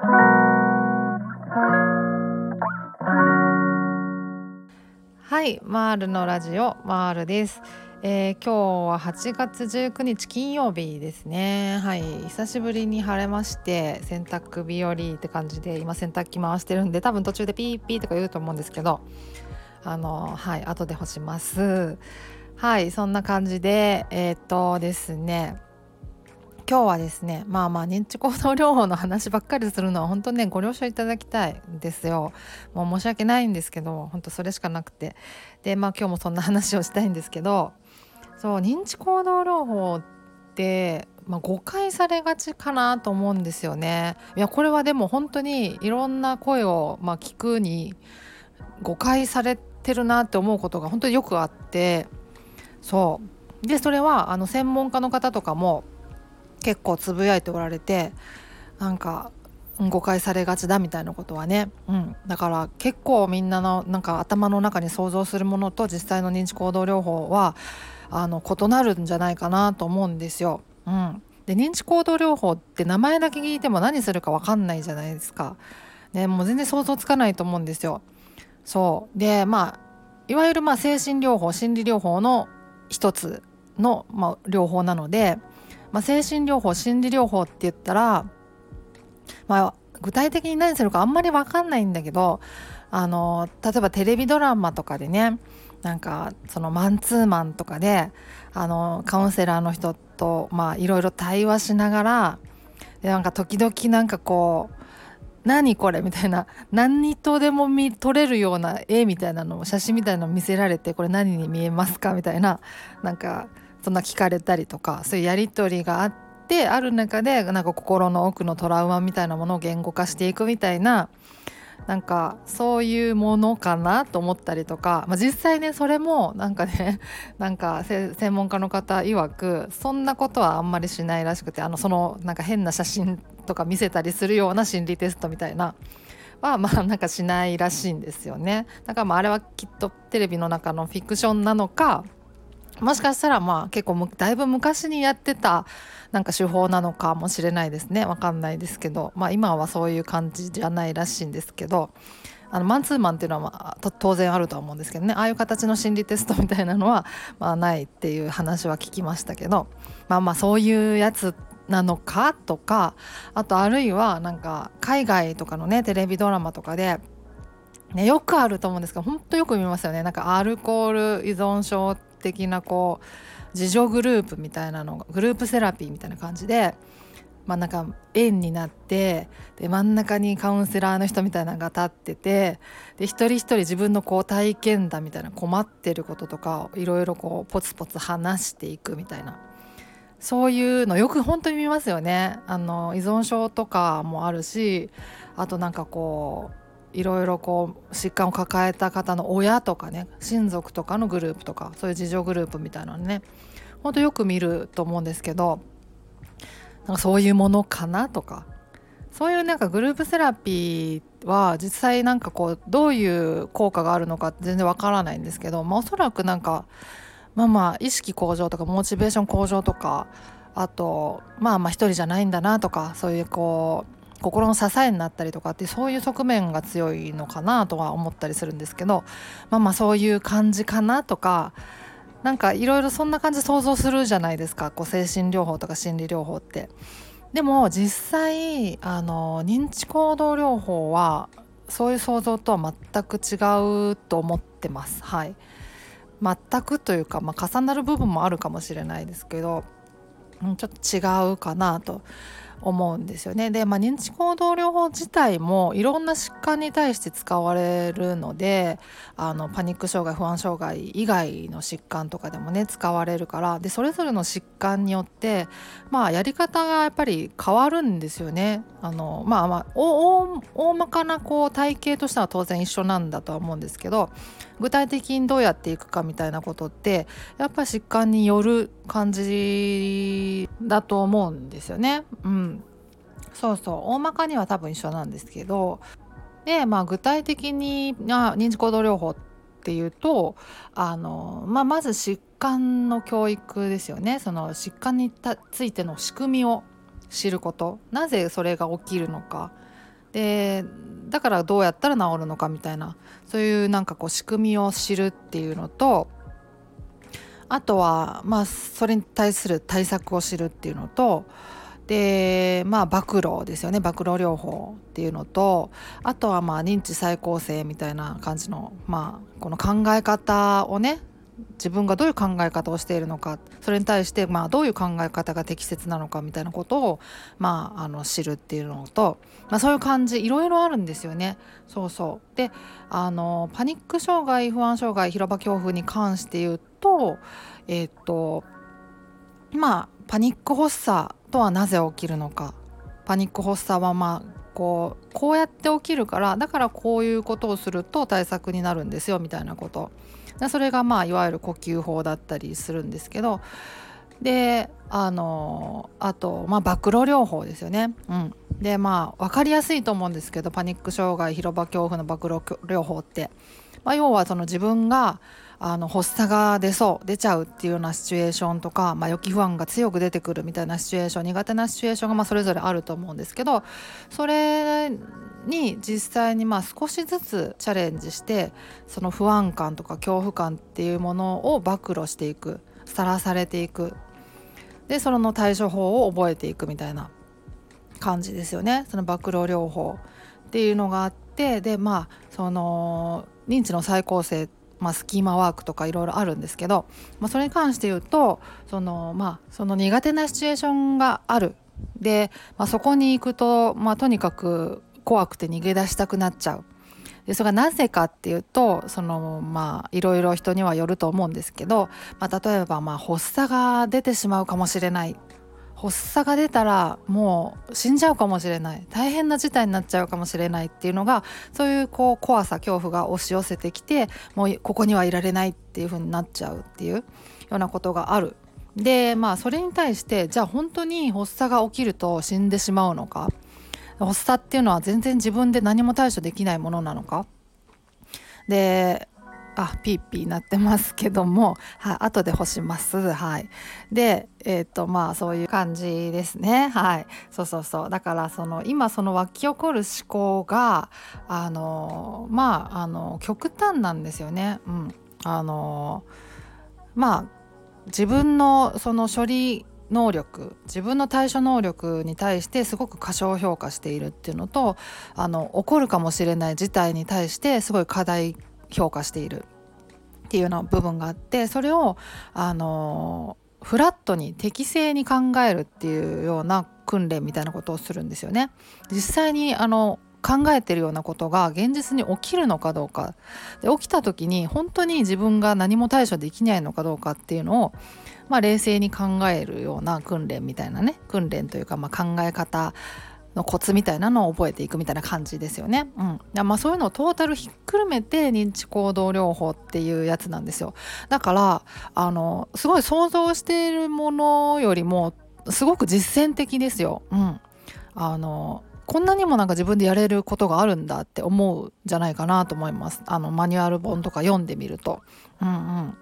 はい、マールのラジオマールです。えー、今日は8月19日金曜日ですねはい久しぶりに晴れまして洗濯日和って感じで今洗濯機回してるんで多分途中でピーピーとか言うと思うんですけどあのはい後で干しますはいそんな感じでえー、っとですね今日はですねまあまあ認知行動療法の話ばっかりするのは本当ねご了承いただきたいですよ。もう申し訳ないんですけど本当それしかなくて。でまあ今日もそんな話をしたいんですけどそう認知行動療法って、まあ、誤解されがちかなと思うんですよね。いやこれはでも本当にいろんな声を、まあ、聞くに誤解されてるなって思うことが本当によくあって。そう。でそれはあの専門家の方とかも結構つぶやいておられてなんか誤解されがちだみたいなことはね、うん、だから結構みんなのなんか頭の中に想像するものと実際の認知行動療法はあの異なるんじゃないかなと思うんですよ。うん、で認知行動療法って名前だけ聞いても何するか分かんないじゃないですか。ね、もう全然想像つかないと思うんですよ。そうでまあいわゆるまあ精神療法心理療法の一つの、まあ、療法なのでまあ、精神療法心理療法って言ったら、まあ、具体的に何するかあんまり分かんないんだけどあの例えばテレビドラマとかでねなんかそのマンツーマンとかであのカウンセラーの人とまあいろいろ対話しながらでなんか時々なんかこう何これ？みたいな何とでも見撮れるような絵みたいなのを写真みたいなのを見せられてこれ何に見えますか？みたいななんかそんな聞かれたりとかそういうやり取りがあってある中でなんか心の奥のトラウマみたいなものを言語化していくみたいななんかそういうものかなと思ったりとか、まあ、実際ねそれもなんかね なんか専門家の方曰くそんなことはあんまりしないらしくてあのそのなんか変な写真とか見せたりするような心理テストみたいなはまあなんかしないらしいんですよね。だからまああれはきっとテレビの中のフィクションなのかもしかしたらまあ結構だいぶ昔にやってたなんか手法なのかもしれないですね。わかんないですけど。まあ今はそういう感じじゃないらしいんですけど。あのマンツーマンっていうのは、まあ、当然あるとは思うんですけどね。ああいう形の心理テストみたいなのは、まあ、ないっていう話は聞きましたけど。まあまあそういうやつなのかとかあとあるいはなんか海外とかのねテレビドラマとかでね、よくあると思うんですけど本当よく見ますよね。なんかアルコール依存症的なこう自助グループみたいなのグループセラピーみたいな感じで、ま、なんか円になってで真ん中にカウンセラーの人みたいなのが立っててで一人一人自分のこう体験談みたいな困ってることとかをいろいろこうポツポツ話していくみたいな。そういうのよく本当に見ますよねあの依存症とかもあるしあとなんかこういろいろこう疾患を抱えた方の親とかね親族とかのグループとかそういう自助グループみたいなのねほんとよく見ると思うんですけどなんかそういうものかなとかそういうなんかグループセラピーは実際なんかこうどういう効果があるのか全然わからないんですけど、まあ、おそらくなんかまあまあ意識向上とかモチベーション向上とかあとまあまあ一人じゃないんだなとかそういうこう心の支えになったりとかってそういう側面が強いのかなとは思ったりするんですけどまあまあそういう感じかなとかなんかいろいろそんな感じ想像するじゃないですかこう精神療法とか心理療法って。でも実際あの認知行動療法はそういう想像とは全く違うと思ってます。はい、全くというか、まあ、重なる部分もあるかもしれないですけどちょっと違うかなと思うんですよね。で、まあ、認知行動療法自体もいろんな疾患に対して使われるのであのパニック障害不安障害以外の疾患とかでもね使われるからでそれぞれの疾患によって、まあ、やり方がやっぱり変わるんですよね。あのまあまあ大大まかなこう体系としては当然一緒なんだとは思うんですけど具体的にどうやっていくかみたいなことってやっぱ疾患による感じだと思うんですよね。うん、そうそう大まかには多分一緒なんですけどで、まあ、具体的にあ認知行動療法っていうとあの、まあ、まず疾患の教育ですよね。その疾患についての仕組みを知ること。なぜそれが起きるのか。でだからどうやったら治るのかみたいな。そういうなんかこう仕組みを知るっていうのとあとはまあそれに対する対策を知るっていうのとでまあ暴露ですよね暴露療法っていうのとあとはまあ認知再構成みたいな感じのまあこの考え方をね自分がどういう考え方をしているのかそれに対してまあどういう考え方が適切なのかみたいなことをまああの知るっていうのと、まあ、そういう感じいろいろあるんですよね。そうそうであのパニック障害不安障害広場恐怖に関して言うとえっ、とまあパニック発作とはなぜ起きるのか。パニック発作はまあこうこうやって起きるからだからこういうことをすると対策になるんですよみたいなこと。それがまあいわゆる呼吸法だったりするんですけど。であのあとまあ暴露療法ですよね。うん、でまあ分かりやすいと思うんですけどパニック障害広場恐怖の暴露療法って、まあ、要はその自分があの発作が出そう出ちゃうっていうようなシチュエーションとか、まあ、予期不安が強く出てくるみたいなシチュエーション苦手なシチュエーションがまあそれぞれあると思うんですけどそれに実際にまあ少しずつチャレンジしてその不安感とか恐怖感っていうものを暴露していくさらされていく。でその対処法を覚えていくみたいな感じですよね。その暴露療法っていうのがあってでまあその認知の再構成まあ、スキーマワークとかいろいろあるんですけど、まあ、それに関して言うとその,、まあ、その苦手なシチュエーションがあるで、まあ、そこに行くと、まあ、とにかく怖くて逃げ出したくなっちゃう。でそれがなぜかっていうとそのまあいろいろ人にはよると思うんですけど、まあ、例えばまあ発作が出てしまうかもしれない発作が出たらもう死んじゃうかもしれない。大変な事態になっちゃうかもしれないっていうのがそういうこう怖さ恐怖が押し寄せてきてもうここにはいられないっていう風になっちゃうっていうようなことがある。でまあそれに対してじゃあ本当に発作が起きると死んでしまうのか？発作っていうのは全然自分で何も対処できないものなのか？であピーピーなってますけども、はい、後で干します。はい、でえっ、ー、とまあそういう感じですね。はい、そうそうそうだからその今その湧き起こる思考があのまああの極端なんですよね。うん、あのまあ自分のその処理能力自分の対処能力に対してすごく過小評価しているっていうのとあの起こるかもしれない事態に対してすごい課題評価しているっていうような部分があってそれをあのフラットに適正に考えるっていうような訓練みたいなことをするんですよね。実際にあの考えてるようなことが現実に起きるのかどうかで起きた時に本当に自分が何も対処できないのかどうかっていうのを、まあ、冷静に考えるような訓練みたいなね訓練というか、まあ、考え方のコツみたいなのを覚えていくみたいな感じですよね。うん、まあそういうのをトータルひっくるめて認知行動療法っていうやつなんですよ。だからあのすごい想像しているものよりもすごく実践的ですよ。うん、あのこんなにもなんか自分でやれることがあるんだって思うんじゃないかなと思います。あのマニュアル本とか読んでみると。うんうん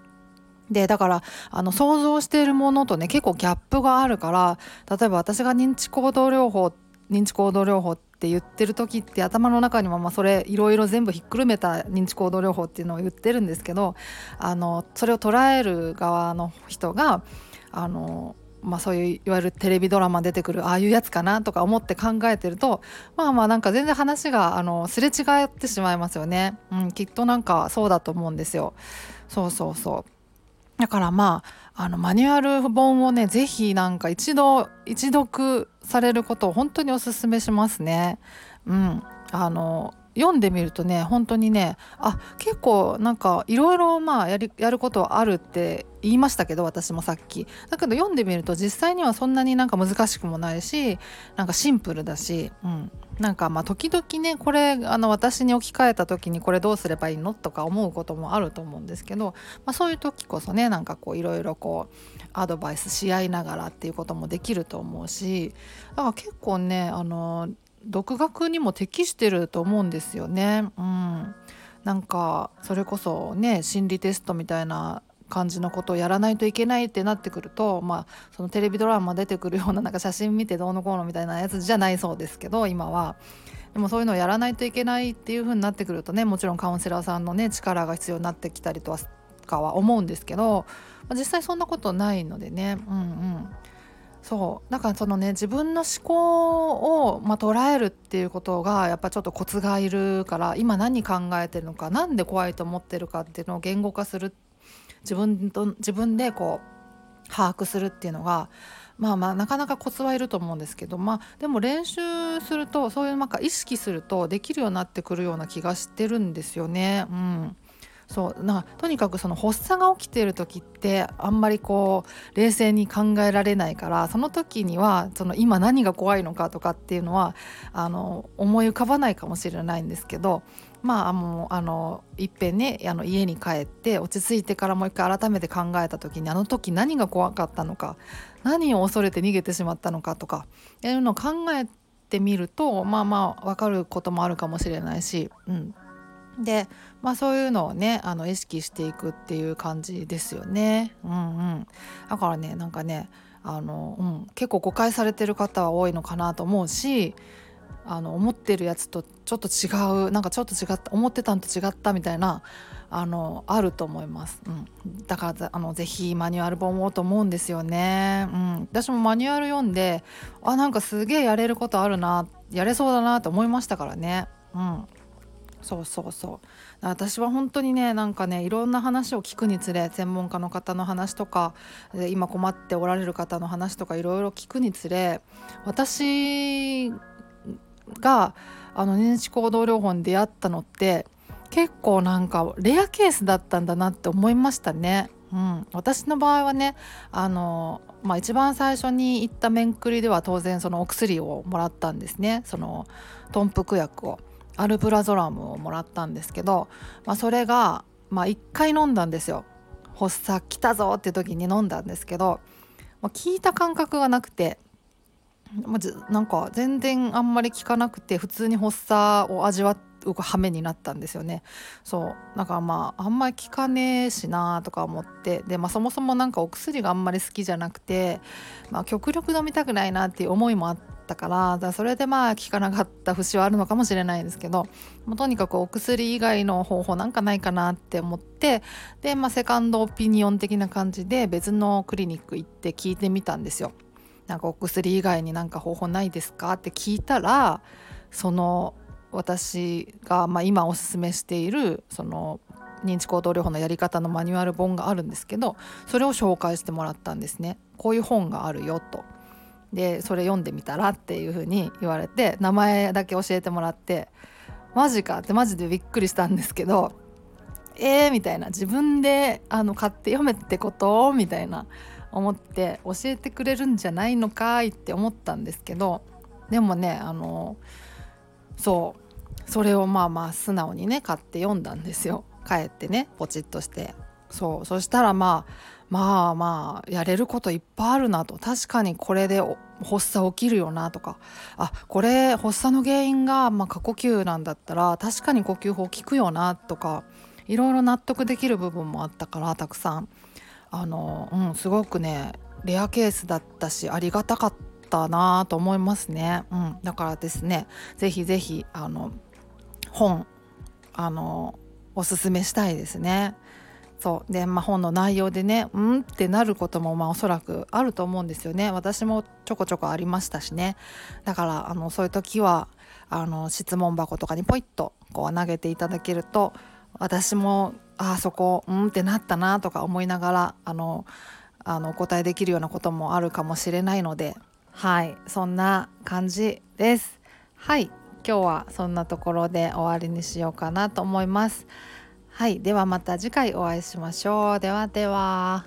でだからあの想像しているものとね結構ギャップがあるから例えば私が認知行動療法って認知行動療法って言ってる時って頭の中にもまあそれいろいろ全部ひっくるめた認知行動療法っていうのを言ってるんですけどあのそれを捉える側の人があのまあ、そういういわゆるテレビドラマ出てくるああいうやつかなとか思って考えてるとまあまあなんか全然話があのすれ違ってしまいますよね、うん、きっとなんかそうだと思うんですよ。そうそうそう。だからまああのマニュアル本をね是非なんか一度一読されることを本当におすすめしますね。うん、あの読んでみるとね本当にねあ結構なんかいろいろまあやりやることはあるって言いましたけど私もさっき。だけど読んでみると実際にはそんなになんか難しくもないしなんかシンプルだし、うん、なんかまあ時々ねこれあの私に置き換えた時にこれどうすればいいのとか思うこともあると思うんですけど、まあ、そういう時こそねなんかこういろいろこうアドバイスし合いながらっていうこともできると思うしだから結構ねあの独学にも適してると思うんですよね。うん、なんかそれこそね心理テストみたいな感じのことをやらないといけないってなってくるとまあそのテレビドラマ出てくるようななんか写真見てどうのこうのみたいなやつじゃないそうですけど今は。でもそういうのをやらないといけないっていう風になってくるとねもちろんカウンセラーさんのね力が必要になってきたりとかは思うんですけど、まあ、実際そんなことないのでねうんうんそうだからそのね自分の思考を、まあ、捉えるっていうことがやっぱちょっとコツがいるから今何考えてるのか何で怖いと思ってるかっていうのを言語化する自分と自分でこう把握するっていうのがまあまあなかなかコツはいると思うんですけどまあでも練習するとそういうなんか意識するとできるようになってくるような気がしてるんですよね。うんそうなとにかくその発作が起きている時ってあんまりこう冷静に考えられないからその時にはその今何が怖いのかとかっていうのはあの思い浮かばないかもしれないんですけどまあもうあのいっぺんねあの家に帰って落ち着いてからもう一回改めて考えた時にあの時何が怖かったのか何を恐れて逃げてしまったのかとかいうのを考えてみるとまあまあ分かることもあるかもしれないし、うん、で、まあ、そういうのをねあの意識していくっていう感じですよね。うんうん、だからねなんかねあの、うん、結構誤解されてる方は多いのかなと思うしあの思ってるやつとちょっと違うなんかちょっと違った思ってたんと違ったみたいなあのあると思います、うん、だからあのぜひマニュアル本をと思うんですよね、うん、私もマニュアル読んであなんかすげえやれることあるなやれそうだなと思いましたからね、うん、そうそうそう私は本当にねなんかねいろんな話を聞くにつれ専門家の方の話とか今困っておられる方の話とかいろいろ聞くにつれ私があの認知行動療法に出会ったのって結構なんかレアケースだったんだなって思いましたね。うん、私の場合はねあの、まあ、一番最初に行った面くりでは当然そのお薬をもらったんですねその豚腹薬を。アルプラゾラムをもらったんですけど、まあ、それが、まあ、1回飲んだんですよ発作来たぞって時に飲んだんですけど、まあ、効いた感覚がなくて、まあ、なんか全然あんまり効かなくて普通に発作を味わう羽目になったんですよね。そう。だからまああんまり効かねえしなとか思ってで、まあ、そもそもなんかお薬があんまり好きじゃなくて、まあ、極力飲みたくないなっていう思いもあっったからそれでまあ効かなかった節はあるのかもしれないですけどもうとにかくお薬以外の方法なんかないかなって思ってで、まあ、セカンドオピニオン的な感じで別のクリニック行って聞いてみたんですよ。なんかお薬以外になんか方法ないですかって聞いたらその私が、まあ、今おすすめしているその認知行動療法のやり方のマニュアル本があるんですけどそれを紹介してもらったんですね。こういう本があるよと。でそれ読んでみたらっていう風に言われて名前だけ教えてもらってマジかってマジでびっくりしたんですけどえーみたいな自分であの買って読めってこと？みたいな思って教えてくれるんじゃないのかいって思ったんですけどでもねあのそうそれをまあまあ素直にね買って読んだんですよ。帰ってねポチッとして。そうそしたらまあまあまあやれることいっぱいあるなと。確かにこれで発作起きるよなとか。あこれ発作の原因が、まあ、過呼吸なんだったら確かに呼吸法効くよなとかいろいろ納得できる部分もあったからたくさん。あの、うん、すごくねレアケースだったしありがたかったなと思いますね、うん、だからですね是非是非あの本あのおすすめしたいですね。そう。で、まあ、本の内容でねうんってなることもまあおそらくあると思うんですよね。私もちょこちょこありましたしね。だからあのそういう時はあの質問箱とかにポイッとこう投げていただけると私もあそこうんってなったなとか思いながらあのあのお答えできるようなこともあるかもしれないのではい。そんな感じです。はい。今日はそんなところで終わりにしようかなと思います。はい。ではまた次回お会いしましょう。ではでは。